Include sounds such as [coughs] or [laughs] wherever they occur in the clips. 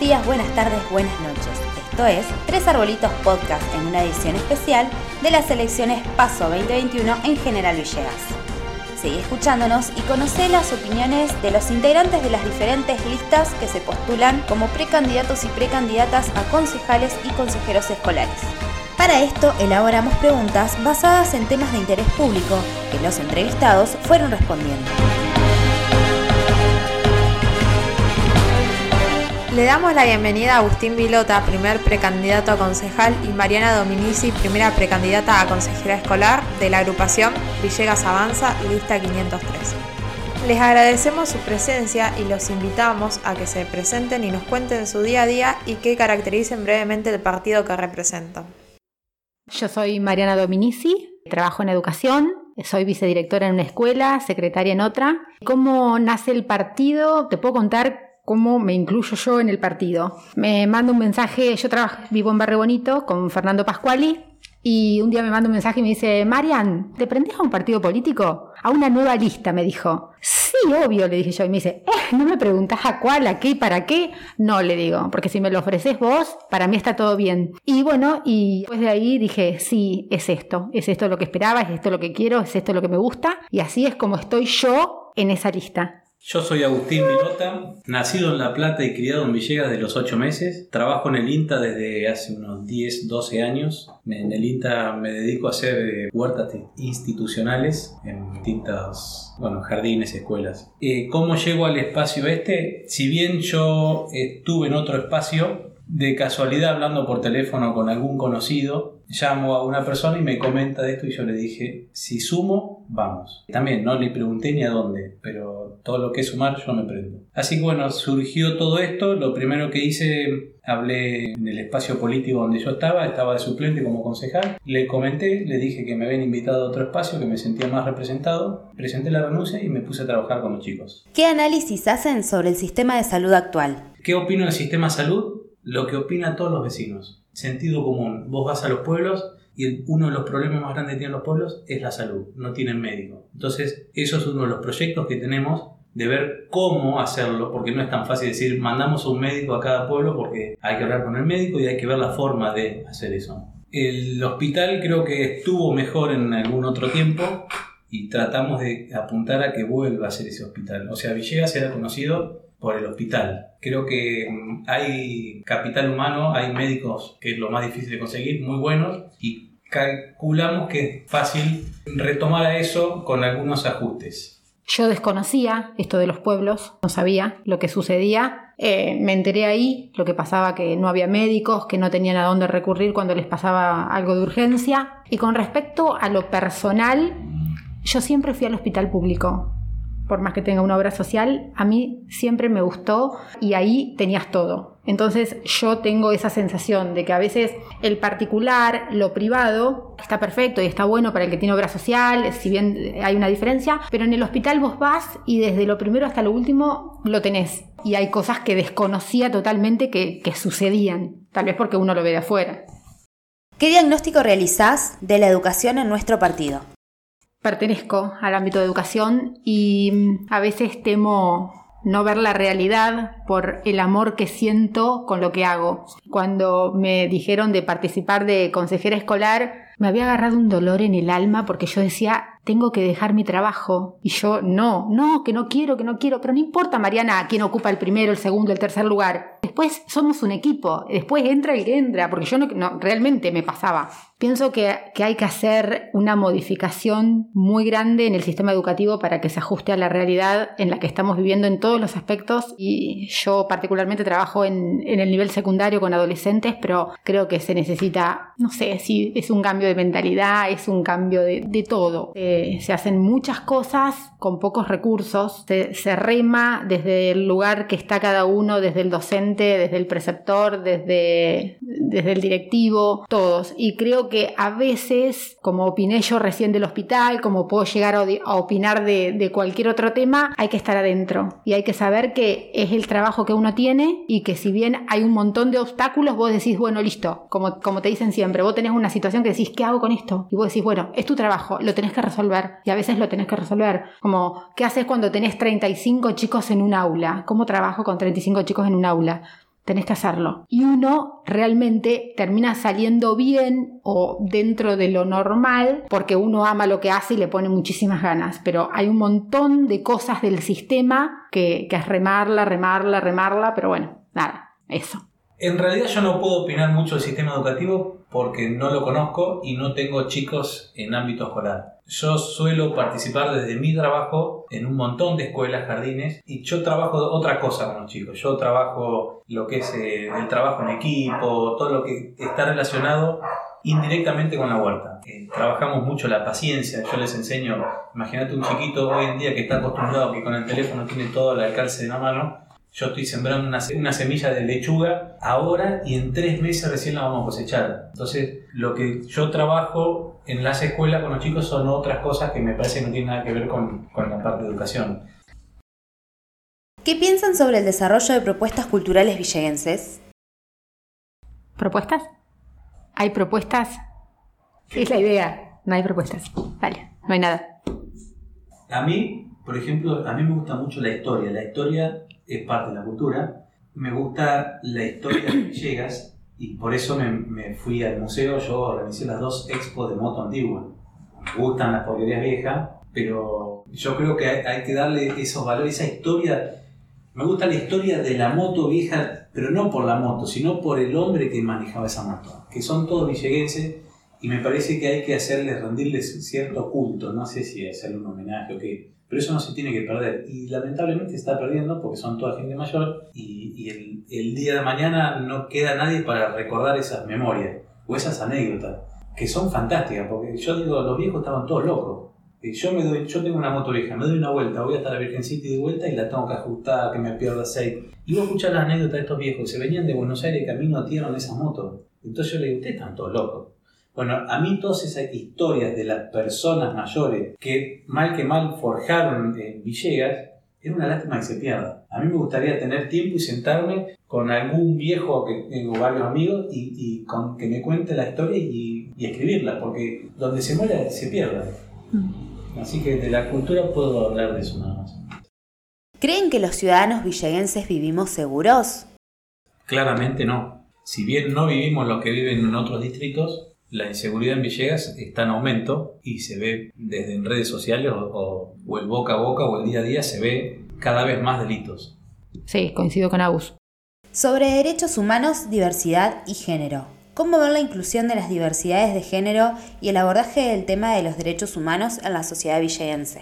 días, buenas tardes, buenas noches. Esto es Tres Arbolitos Podcast en una edición especial de las elecciones Paso 2021 en General Villegas. Seguí escuchándonos y conoce las opiniones de los integrantes de las diferentes listas que se postulan como precandidatos y precandidatas a concejales y consejeros escolares. Para esto elaboramos preguntas basadas en temas de interés público que los entrevistados fueron respondiendo. Le damos la bienvenida a Agustín Vilota, primer precandidato a concejal, y Mariana Dominici, primera precandidata a consejera escolar de la agrupación Villegas Avanza, lista 503. Les agradecemos su presencia y los invitamos a que se presenten y nos cuenten su día a día y que caractericen brevemente el partido que representan. Yo soy Mariana Dominici, trabajo en educación, soy vicedirectora en una escuela, secretaria en otra. ¿Cómo nace el partido? Te puedo contar cómo me incluyo yo en el partido. Me manda un mensaje, yo trabajo, vivo en Barrio Bonito con Fernando Pascuali y un día me manda un mensaje y me dice, Marian, ¿te prendés a un partido político? A una nueva lista, me dijo. Sí, obvio, le dije yo. Y me dice, eh, ¿no me preguntás a cuál, a qué, para qué? No, le digo, porque si me lo ofreces vos, para mí está todo bien. Y bueno, y después de ahí dije, sí, es esto, es esto lo que esperaba, es esto lo que quiero, es esto lo que me gusta. Y así es como estoy yo en esa lista. Yo soy Agustín Vilota, nacido en La Plata y criado en Villegas de los 8 meses. Trabajo en el INTA desde hace unos 10, 12 años. En el INTA me dedico a hacer eh, huertas institucionales en distintas bueno, jardines, escuelas. Eh, ¿Cómo llego al espacio este? Si bien yo estuve en otro espacio, de casualidad hablando por teléfono con algún conocido, llamo a una persona y me comenta de esto y yo le dije, si sumo, vamos. También no le pregunté ni a dónde, pero todo lo que es sumar yo me prendo. Así que bueno, surgió todo esto, lo primero que hice, hablé en el espacio político donde yo estaba, estaba de suplente como concejal, le comenté, le dije que me habían invitado a otro espacio, que me sentía más representado, presenté la renuncia y me puse a trabajar con los chicos. ¿Qué análisis hacen sobre el sistema de salud actual? ¿Qué opino del sistema de salud? Lo que opinan todos los vecinos sentido común. Vos vas a los pueblos y uno de los problemas más grandes que tienen los pueblos es la salud, no tienen médico. Entonces, eso es uno de los proyectos que tenemos de ver cómo hacerlo, porque no es tan fácil decir mandamos un médico a cada pueblo, porque hay que hablar con el médico y hay que ver la forma de hacer eso. El hospital creo que estuvo mejor en algún otro tiempo y tratamos de apuntar a que vuelva a ser ese hospital. O sea, Villegas era conocido por el hospital. Creo que mm, hay capital humano, hay médicos, que es lo más difícil de conseguir, muy buenos, y calculamos que es fácil retomar a eso con algunos ajustes. Yo desconocía esto de los pueblos, no sabía lo que sucedía. Eh, me enteré ahí lo que pasaba, que no había médicos, que no tenían a dónde recurrir cuando les pasaba algo de urgencia. Y con respecto a lo personal, yo siempre fui al hospital público por más que tenga una obra social, a mí siempre me gustó y ahí tenías todo. Entonces yo tengo esa sensación de que a veces el particular, lo privado, está perfecto y está bueno para el que tiene obra social, si bien hay una diferencia, pero en el hospital vos vas y desde lo primero hasta lo último lo tenés. Y hay cosas que desconocía totalmente que, sucedían, tal vez porque uno lo ve de afuera. ¿Qué diagnóstico realizás de la educación en nuestro partido? Pertenezco al ámbito de educación y mm, a veces temo no ver la realidad por el amor que siento con lo que hago. Cuando me dijeron de participar de consejera escolar, me había agarrado un dolor en el alma porque yo decía, tengo que dejar mi trabajo. Y yo, no, no, que no quiero, que no quiero. Pero no importa, Mariana, quién ocupa el primero, el segundo, el tercer lugar. Después somos un equipo. Después entra el que entra, porque yo no, realmente me pasaba. Pienso que, que, hay que hacer una modificación muy grande en el sistema educativo para que se ajuste a la realidad en la que estamos viviendo en todos los aspectos. Y yo particularmente trabajo en, en el nivel secundario con adolescentes, pero creo que se necesita, no sé si es un cambio de mentalidad, es un cambio de, de todo. Eh, se hacen muchas cosas con pocos recursos, se, se, rema desde el lugar que está cada uno, desde el docente, desde el preceptor, desde, desde el directivo, todos. Y creo que a veces, como opiné yo recién del hospital, como puedo llegar a, opinar de, de cualquier otro tema, hay que estar adentro y hay que saber que es el trabajo que uno tiene y que si bien hay un montón de obstáculos, vos decís, bueno, listo, como, como te dicen siempre, vos tenés una situación que decís, ¿qué hago con esto? Y vos decís, bueno, es tu trabajo, lo tenés que resolver. Y a veces lo tenés que resolver. Como, ¿qué haces cuando tenés 35 chicos en un aula? ¿Cómo trabajo con 35 chicos en un aula? Tenés que hacerlo. Y uno realmente termina saliendo bien o dentro de lo normal porque uno ama lo que hace y le pone muchísimas ganas. Pero hay un montón de cosas del sistema que, que es remarla, remarla, remarla, pero bueno, nada, eso. En realidad yo no puedo opinar mucho del sistema educativo porque no lo conozco y no tengo chicos en ámbito escolar. Yo suelo participar desde mi trabajo en un montón de escuelas, jardines, y yo trabajo otra cosa con los chicos. Yo trabajo lo que es eh, el trabajo en equipo, todo lo que está relacionado indirectamente con la huerta. Eh, trabajamos mucho la paciencia, yo les enseño, imagínate un chiquito hoy en día que está acostumbrado que con el teléfono tiene todo al alcance de la mano, yo estoy sembrando una, una, semilla de lechuga ahora y en tres meses recién la vamos a cosechar. Entonces, lo que yo trabajo en las escuelas con los chicos son otras cosas que me parece que no tienen nada que ver con, con la parte de educación. ¿Qué piensan sobre el desarrollo de propuestas culturales villegenses? ¿Propuestas? ¿Hay propuestas? Es la idea. No hay propuestas. Vale, no hay nada. A mí, por ejemplo, a mí me gusta mucho la historia. La historia es parte de la cultura. Me gusta la historia de [coughs] Villegas y por eso me, fui al museo. Yo organicé las dos expos de moto antigua. Me gustan las porquerías viejas, pero yo creo que hay, hay que darle esos valores, esa historia. Me gusta la historia de la moto vieja, pero no por la moto, sino por el hombre que manejaba esa moto, que son todos villeguenses y me parece que hay que hacerles, rendirles cierto culto, no sé si hacerle un homenaje o qué, pero eso no se tiene que perder. Y lamentablemente se está perdiendo porque son toda gente mayor y, y el, el, día de mañana no queda nadie para recordar esas memorias o esas anécdotas, que son fantásticas, porque yo digo, los viejos estaban todos locos. Yo, me doy, yo tengo una moto vieja, me doy una vuelta, voy hasta la Virgen City de vuelta y la tengo que ajustar, que me pierda aceite. Y vos escuchás las anécdotas de estos viejos, se venían de Buenos Aires camino a tierra en esas motos. Entonces yo le digo, ustedes están todos locos. Bueno, a mí todas esas historias de las personas mayores que mal que mal forjaron en Villegas, es una lástima que se pierda. A mí me gustaría tener tiempo y sentarme con algún viejo que tengo varios amigos y, y con, que me cuente la historia y, y, escribirla, porque donde se muere se pierde. Así que de la cultura puedo hablar de eso nada más. ¿Creen que los ciudadanos villeguenses vivimos seguros? Claramente no. Si bien no vivimos lo que viven en otros distritos, la inseguridad en Villegas está en aumento y se ve desde en redes sociales o, o, el boca a boca o el día a día se ve cada vez más delitos. Sí, coincido con Agus. Sobre derechos humanos, diversidad y género. ¿Cómo ver la inclusión de las diversidades de género y el abordaje del tema de los derechos humanos en la sociedad villegense?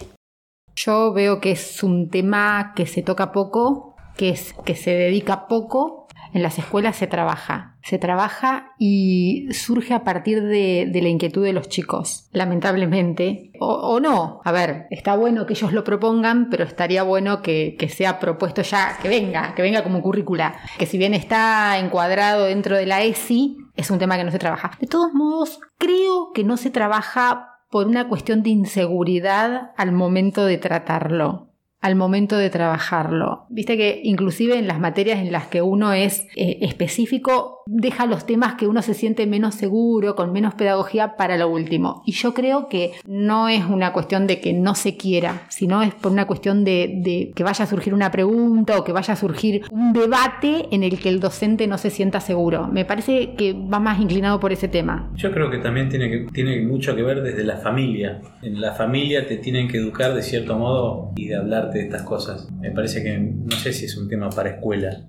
Yo veo que es un tema que se toca poco, que, es, que se dedica poco en las escuelas se trabaja. Se trabaja y surge a partir de, la inquietud de los chicos, lamentablemente. O, o, no. A ver, está bueno que ellos lo propongan, pero estaría bueno que, que, sea propuesto ya, que venga, que venga como currícula. Que si bien está encuadrado dentro de la ESI, es un tema que no se trabaja. De todos modos, creo que no se trabaja por una cuestión de inseguridad al momento de tratarlo al momento de trabajarlo. Viste que inclusive en las materias en las que uno es eh, específico, deja los temas que uno se siente menos seguro, con menos pedagogía para lo último. Y yo creo que no es una cuestión de que no se quiera, sino es por una cuestión de, que vaya a surgir una pregunta o que vaya a surgir un debate en el que el docente no se sienta seguro. Me parece que va más inclinado por ese tema. Yo creo que también tiene, tiene mucho que ver desde la familia. En la familia te tienen que educar de cierto modo y de hablar de estas cosas. Me parece que no sé si es un tema para escuela.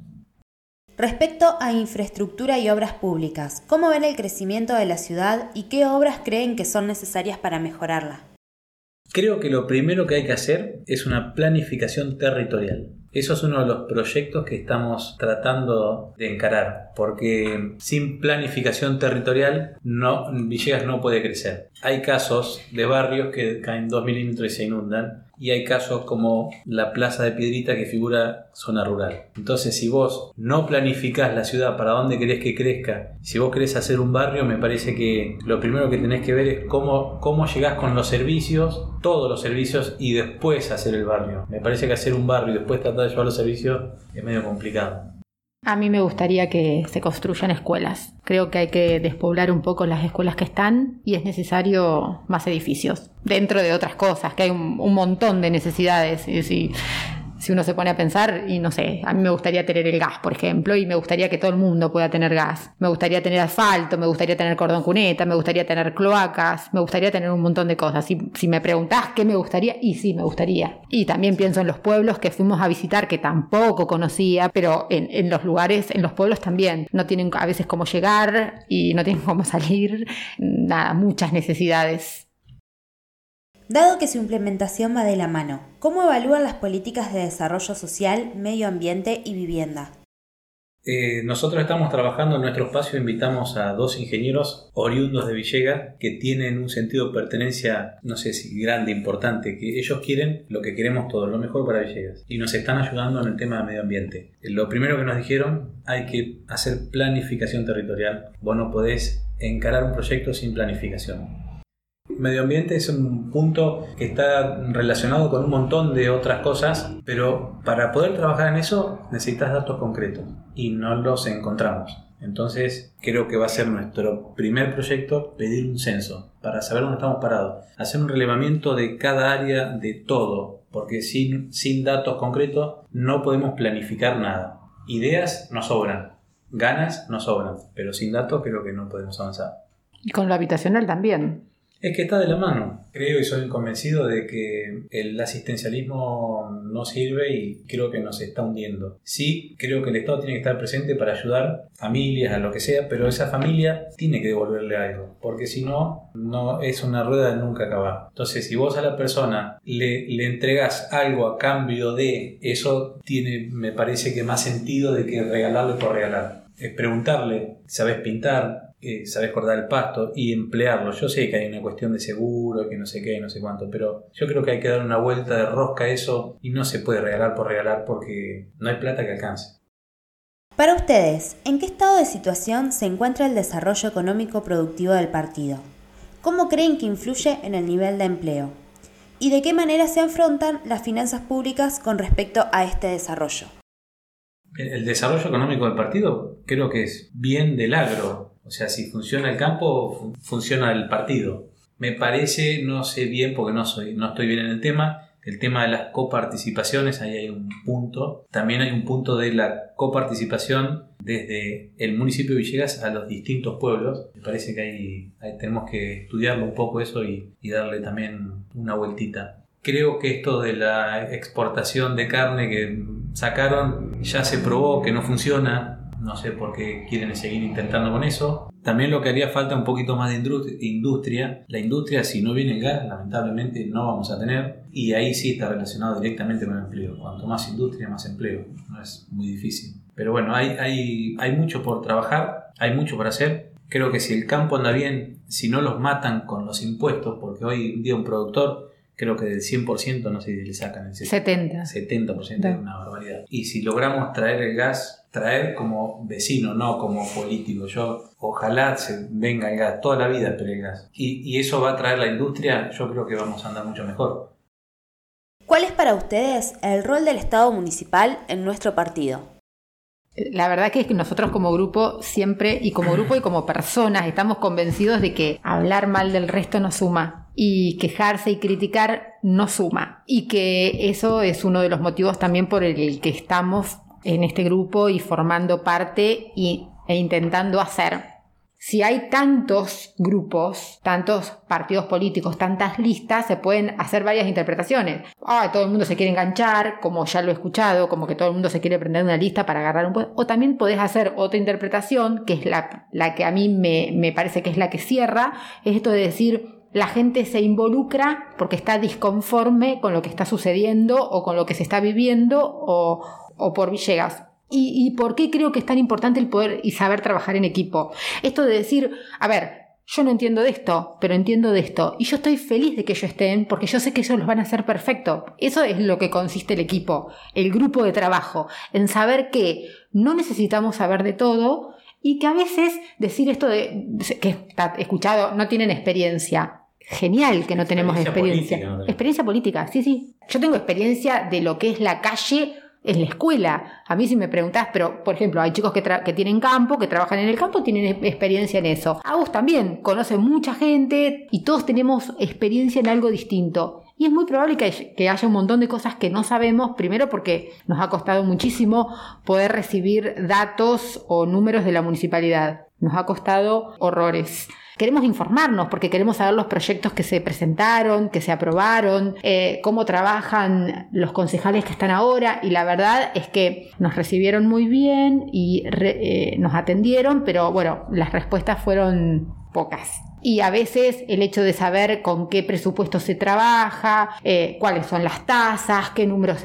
Respecto a infraestructura y obras públicas, ¿cómo ven el crecimiento de la ciudad y qué obras creen que son necesarias para mejorarla? Creo que lo primero que hay que hacer es una planificación territorial. Eso es uno de los proyectos que estamos tratando de encarar, porque sin planificación territorial no, Villegas no puede crecer. Hay casos de barrios que caen 2 milímetros y se inundan, y hay casos como la Plaza de Piedrita que figura zona rural. Entonces, si vos no planificás la ciudad para dónde querés que crezca, si vos querés hacer un barrio, me parece que lo primero que tenés que ver es cómo, cómo llegás con los servicios, todos los servicios, y después hacer el barrio. Me parece que hacer un barrio y después tratar de llevar los servicios es medio complicado. A mí me gustaría que se construyan escuelas. Creo que hay que despoblar un poco las escuelas que están y es necesario más edificios. Dentro de otras cosas, que hay un, montón de necesidades. Y si, si uno se pone a pensar, y no sé, a mí me gustaría tener el gas, por ejemplo, y me gustaría que todo el mundo pueda tener gas. Me gustaría tener asfalto, me gustaría tener cordón cuneta, me gustaría tener cloacas, me gustaría tener un montón de cosas. Si, me preguntás qué me gustaría, y sí, me gustaría. Y también pienso en los pueblos que fuimos a visitar, que tampoco conocía, pero en, en los lugares, en los pueblos también. No tienen a veces cómo llegar y no tienen [laughs] cómo salir, nada, muchas necesidades. Dado que su implementación va de la mano, ¿cómo evalúan las políticas de desarrollo social, medio ambiente y vivienda? Eh, nosotros estamos trabajando en nuestro espacio, invitamos a dos ingenieros oriundos de Villegas que tienen un sentido de pertenencia, no sé si grande, importante, que ellos quieren lo que queremos todos, lo mejor para Villegas. Y nos están ayudando en el tema de medio ambiente. Eh, lo primero que nos dijeron, hay que hacer planificación territorial. Vos no podés encarar un proyecto sin planificación medio ambiente es un punto que está relacionado con un montón de otras cosas, pero para poder trabajar en eso necesitas datos concretos y no los encontramos. Entonces creo que va a ser nuestro primer proyecto pedir un censo para saber dónde estamos parados, hacer un relevamiento de cada área de todo, porque sin, sin datos concretos no podemos planificar nada. Ideas nos sobran, ganas nos sobran, pero sin datos creo que no podemos avanzar. Y con lo habitacional también. Es que está de la mano. Creo y soy convencido de que el asistencialismo no sirve y creo que nos está hundiendo. Sí, creo que el Estado tiene que estar presente para ayudar familias, a lo que sea, pero esa familia tiene que devolverle algo, porque si no, no es una rueda de nunca acabar. Entonces, si vos a la persona le, le entregas algo a cambio de eso, tiene, me parece que más sentido de que regalarle por regalar. Es preguntarle, ¿sabes pintar? eh, sabes cortar el pasto y emplearlo. Yo sé que hay una cuestión de seguro, que no sé qué, no sé cuánto, pero yo creo que hay que dar una vuelta de rosca a eso y no se puede regalar por regalar porque no hay plata que alcance. Para ustedes, ¿en qué estado de situación se encuentra el desarrollo económico productivo del partido? ¿Cómo creen que influye en el nivel de empleo? ¿Y de qué manera se afrontan las finanzas públicas con respecto a este desarrollo? El desarrollo económico del partido creo que es bien del agro, o sea, si funciona el campo, funciona el partido. Me parece, no sé bien porque no, soy, no estoy bien en el tema, el tema de las coparticipaciones, ahí hay un punto. También hay un punto de la coparticipación desde el municipio de Villegas a los distintos pueblos. Me parece que ahí, tenemos que estudiarlo un poco eso y, y darle también una vueltita. Creo que esto de la exportación de carne que sacaron ya se probó que no funciona no sé por qué quieren seguir intentando con eso. También lo que haría falta un poquito más de industria. La industria, si no viene el gas, lamentablemente no vamos a tener. Y ahí sí está relacionado directamente con el empleo. Cuanto más industria, más empleo. No es muy difícil. Pero bueno, hay, hay, hay mucho por trabajar, hay mucho por hacer. Creo que si el campo anda bien, si no los matan con los impuestos, porque hoy en día un productor creo que del 100% no sé si le sacan el 70. 70% es una barbaridad. Y si logramos traer el gas traer como vecino, no como político. Yo ojalá se venga el gas, toda la vida pero el gas. Y, y eso va a traer la industria, yo creo que vamos a andar mucho mejor. ¿Cuál es para ustedes el rol del Estado municipal en nuestro partido? La verdad que es que nosotros como grupo siempre, y como grupo y como personas, estamos convencidos de que hablar mal del resto no suma y quejarse y criticar no suma. Y que eso es uno de los motivos también por el que estamos en este grupo y formando parte y, e intentando hacer. Si hay tantos grupos, tantos partidos políticos, tantas listas, se pueden hacer varias interpretaciones. Ah, todo el mundo se quiere enganchar, como ya lo he escuchado, como que todo el mundo se quiere prender una lista para agarrar un puesto. O también podés hacer otra interpretación, que es la, la que a mí me, me parece que es la que cierra, es esto de decir, la gente se involucra porque está disconforme con lo que está sucediendo o con lo que se está viviendo o, o por Villegas. ¿Y, ¿Y por qué creo que es tan importante el poder y saber trabajar en equipo? Esto de decir, a ver, yo no entiendo de esto, pero entiendo de esto. Y yo estoy feliz de que ellos estén, porque yo sé que ellos los van a hacer perfecto. Eso es lo que consiste el equipo, el grupo de trabajo, en saber que no necesitamos saber de todo y que a veces decir esto de que está escuchado, no tienen experiencia. Genial que no tenemos experiencia. experiencia política, sí, sí. Yo tengo experiencia de lo que es la calle en la escuela. A mí si me preguntás, pero por ejemplo, hay chicos que, que, tienen campo, que trabajan en el campo, tienen experiencia en eso. A vos también, conoce mucha gente y todos tenemos experiencia en algo distinto. Y es muy probable que, que haya un montón de cosas que no sabemos, primero porque nos ha costado muchísimo poder recibir datos o números de la municipalidad. Nos ha costado horrores queremos informarnos porque queremos saber los proyectos que se presentaron, que se aprobaron, eh, cómo trabajan los concejales que están ahora y la verdad es que nos recibieron muy bien y eh, nos atendieron, pero bueno, las respuestas fueron pocas. Y a veces el hecho de saber con qué presupuesto se trabaja, eh, cuáles son las tasas, qué números...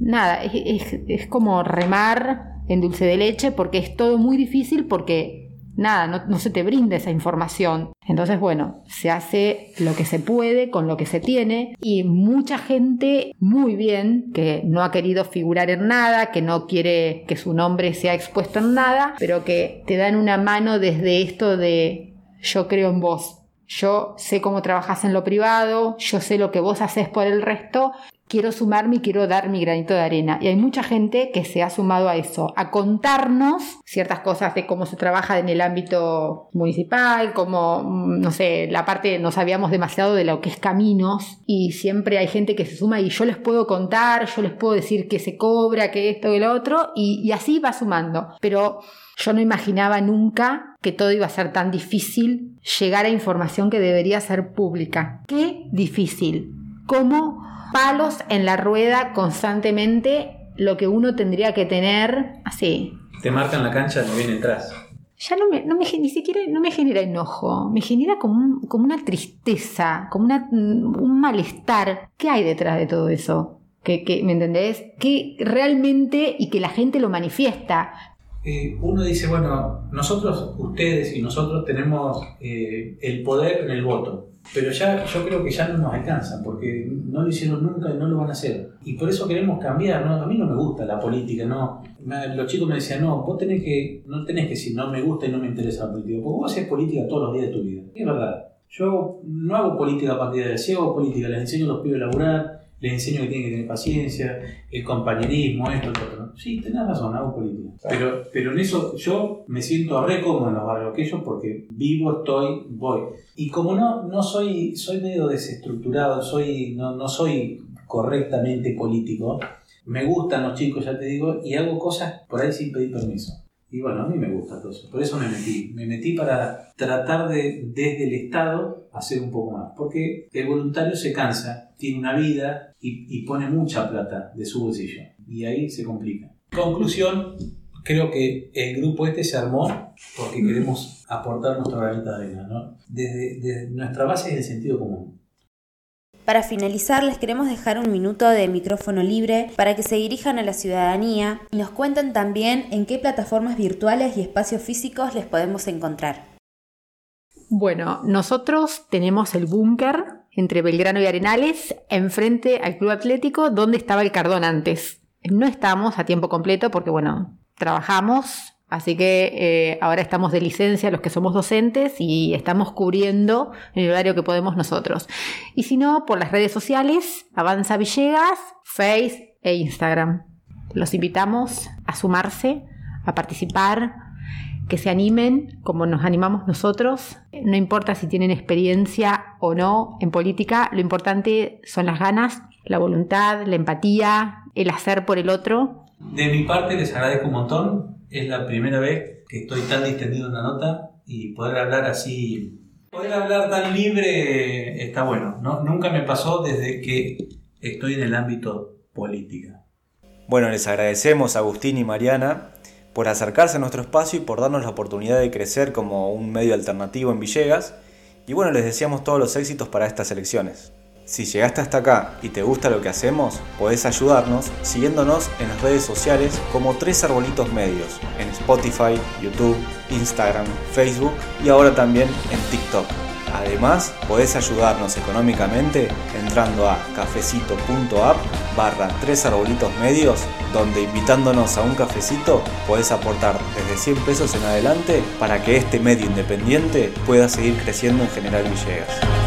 Nada, es como remar en dulce de leche porque es todo muy difícil porque nada, no, se te brinda esa información. Entonces, bueno, se hace lo que se puede con lo que se tiene y mucha gente muy bien que no ha querido figurar en nada, que no quiere que su nombre sea expuesto en nada, pero que te dan una mano desde esto de yo creo en vos. Yo sé cómo trabajas en lo privado, yo sé lo que vos haces por el resto quiero sumarme y quiero dar mi granito de arena. Y hay mucha gente que se ha sumado a eso, a contarnos ciertas cosas de cómo se trabaja en el ámbito municipal, como, mm, no sé, la parte, no sabíamos demasiado de lo que es caminos y siempre hay gente que se suma y yo les puedo contar, yo les puedo decir que se cobra, que esto y lo otro, y, y así va sumando. Pero yo no imaginaba nunca que todo iba a ser tan difícil llegar a información que debería ser pública. Qué difícil. ¿Cómo palos en la rueda constantemente lo que uno tendría que tener así. Te marcan la cancha no viene atrás. Ya no me, no me, ni siquiera no me genera enojo, me genera como, como una tristeza, como una, un malestar. ¿Qué hay detrás de todo eso? Que, que, ¿Me entendés? Que realmente y que la gente lo manifiesta. Eh, uno dice, bueno, nosotros, ustedes y nosotros tenemos eh, el poder en el voto, pero ya yo creo que ya no nos alcanza, porque no lo hicieron nunca y no lo van a hacer. Y por eso queremos cambiar, ¿no? A mí no me gusta la política, ¿no? Los chicos me decían, no, vos tenés que, no tenés que decir, no me gusta y no me interesa la política, porque vos haces política todos los días de tu vida. es verdad. Yo no hago política partidaria, sí hago política, les enseño a los pibes a laburar, les enseño que tienen que tener paciencia, el compañerismo, esto, esto, otro. Sí, tenés razón, hago política. Pero, pero en eso yo me siento re cómodo en los barrios aquellos porque vivo, estoy, voy. Y como no, no soy, soy medio desestructurado, soy, no, no soy correctamente político, me gustan los chicos, ya te digo, y hago cosas por ahí sin pedir permiso. Y bueno, a mí me gusta todo eso. Por eso me metí. Me metí para tratar de, desde el Estado, hacer un poco más. Porque el voluntario se cansa, tiene una vida y, pone mucha plata de su bolsillo. Y ahí se complica. Conclusión, creo que el grupo este se armó porque queremos aportar nuestra granita de arena. ¿no? Desde, desde nuestra base es el sentido común. Para finalizar, les queremos dejar un minuto de micrófono libre para que se dirijan a la ciudadanía y nos cuenten también en qué plataformas virtuales y espacios físicos les podemos encontrar. Bueno, nosotros tenemos el búnker entre Belgrano y Arenales, enfrente al Club Atlético, donde estaba el Cardón antes. No estamos a tiempo completo porque, bueno, trabajamos Así que eh, ahora estamos de licencia los que somos docentes y estamos cubriendo el horario que podemos nosotros. Y si no, por las redes sociales, Avanza Villegas, Face e Instagram. Los invitamos a sumarse, a participar, que se animen como nos animamos nosotros. No importa si tienen experiencia o no en política, lo importante son las ganas, la voluntad, la empatía, el hacer por el otro. De mi parte les agradezco un montón es la primera vez que estoy tan distendido en la nota y poder hablar así, poder hablar tan libre está bueno. ¿no? Nunca me pasó desde que estoy en el ámbito política. Bueno, les agradecemos a Agustín y Mariana por acercarse a nuestro espacio y por darnos la oportunidad de crecer como un medio alternativo en Villegas. Y bueno, les deseamos todos los éxitos para estas elecciones. Si llegaste hasta acá y te gusta lo que hacemos, podés ayudarnos siguiéndonos en las redes sociales como Tres Arbolitos Medios, en Spotify, YouTube, Instagram, Facebook y ahora también en TikTok. Además, podés ayudarnos económicamente entrando a cafecito.app barra tres arbolitos medios, donde invitándonos a un cafecito podés aportar desde 100 pesos en adelante para que este medio independiente pueda seguir creciendo en General Villegas.